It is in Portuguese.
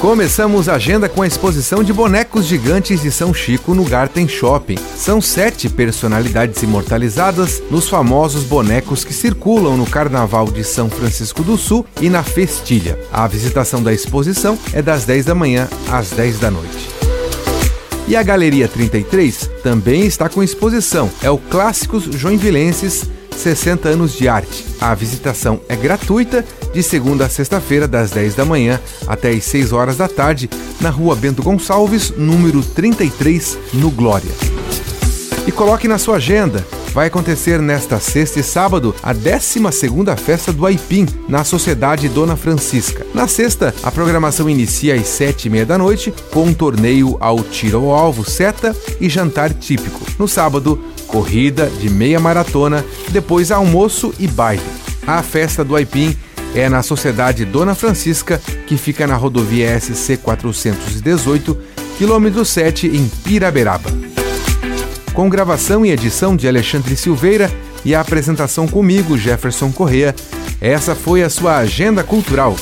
Começamos a agenda com a exposição de bonecos gigantes de São Chico no Garten Shopping. São sete personalidades imortalizadas nos famosos bonecos que circulam no Carnaval de São Francisco do Sul e na Festilha. A visitação da exposição é das 10 da manhã às 10 da noite. E a Galeria 33 também está com exposição. É o Clássicos Joinvilenses 60 anos de arte. A visitação é gratuita de segunda a sexta-feira, das 10 da manhã até as 6 horas da tarde, na rua Bento Gonçalves, número 33, no Glória. E coloque na sua agenda. Vai acontecer nesta sexta e sábado a 12 festa do Aipim, na Sociedade Dona Francisca. Na sexta, a programação inicia às sete e meia da noite, com um torneio ao tiro ao alvo, seta e jantar típico. No sábado, corrida de meia maratona, depois almoço e baile. A festa do Aipim é na Sociedade Dona Francisca, que fica na rodovia SC 418, quilômetro 7, em Piraberaba. Com gravação e edição de Alexandre Silveira e a apresentação comigo, Jefferson Correa, essa foi a sua agenda cultural.